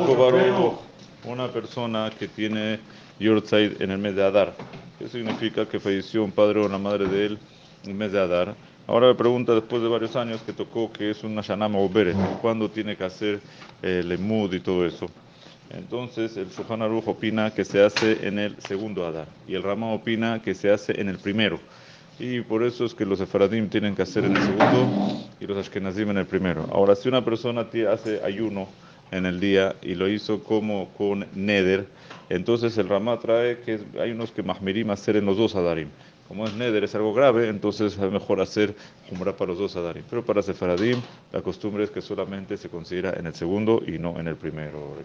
Baruch, una persona que tiene Yortzeit en el mes de Adar. ¿Qué significa que falleció un padre o una madre de él en el mes de Adar? Ahora me pregunta, después de varios años que tocó que es una Shanama Oberet, ¿cuándo tiene que hacer el emud y todo eso? Entonces el Shulchan Aruch opina que se hace en el segundo Adar y el Rama opina que se hace en el primero. Y por eso es que los Efaradim tienen que hacer en el segundo y los Ashkenazim en el primero. Ahora, si una persona hace ayuno en el día y lo hizo como con Neder, entonces el Ramá trae que hay unos que Mahmirim hacer en los dos Adarim. Como es Neder, es algo grave, entonces es mejor hacer Jumra para los dos Adarim. Pero para Sefaradim, la costumbre es que solamente se considera en el segundo y no en el primero.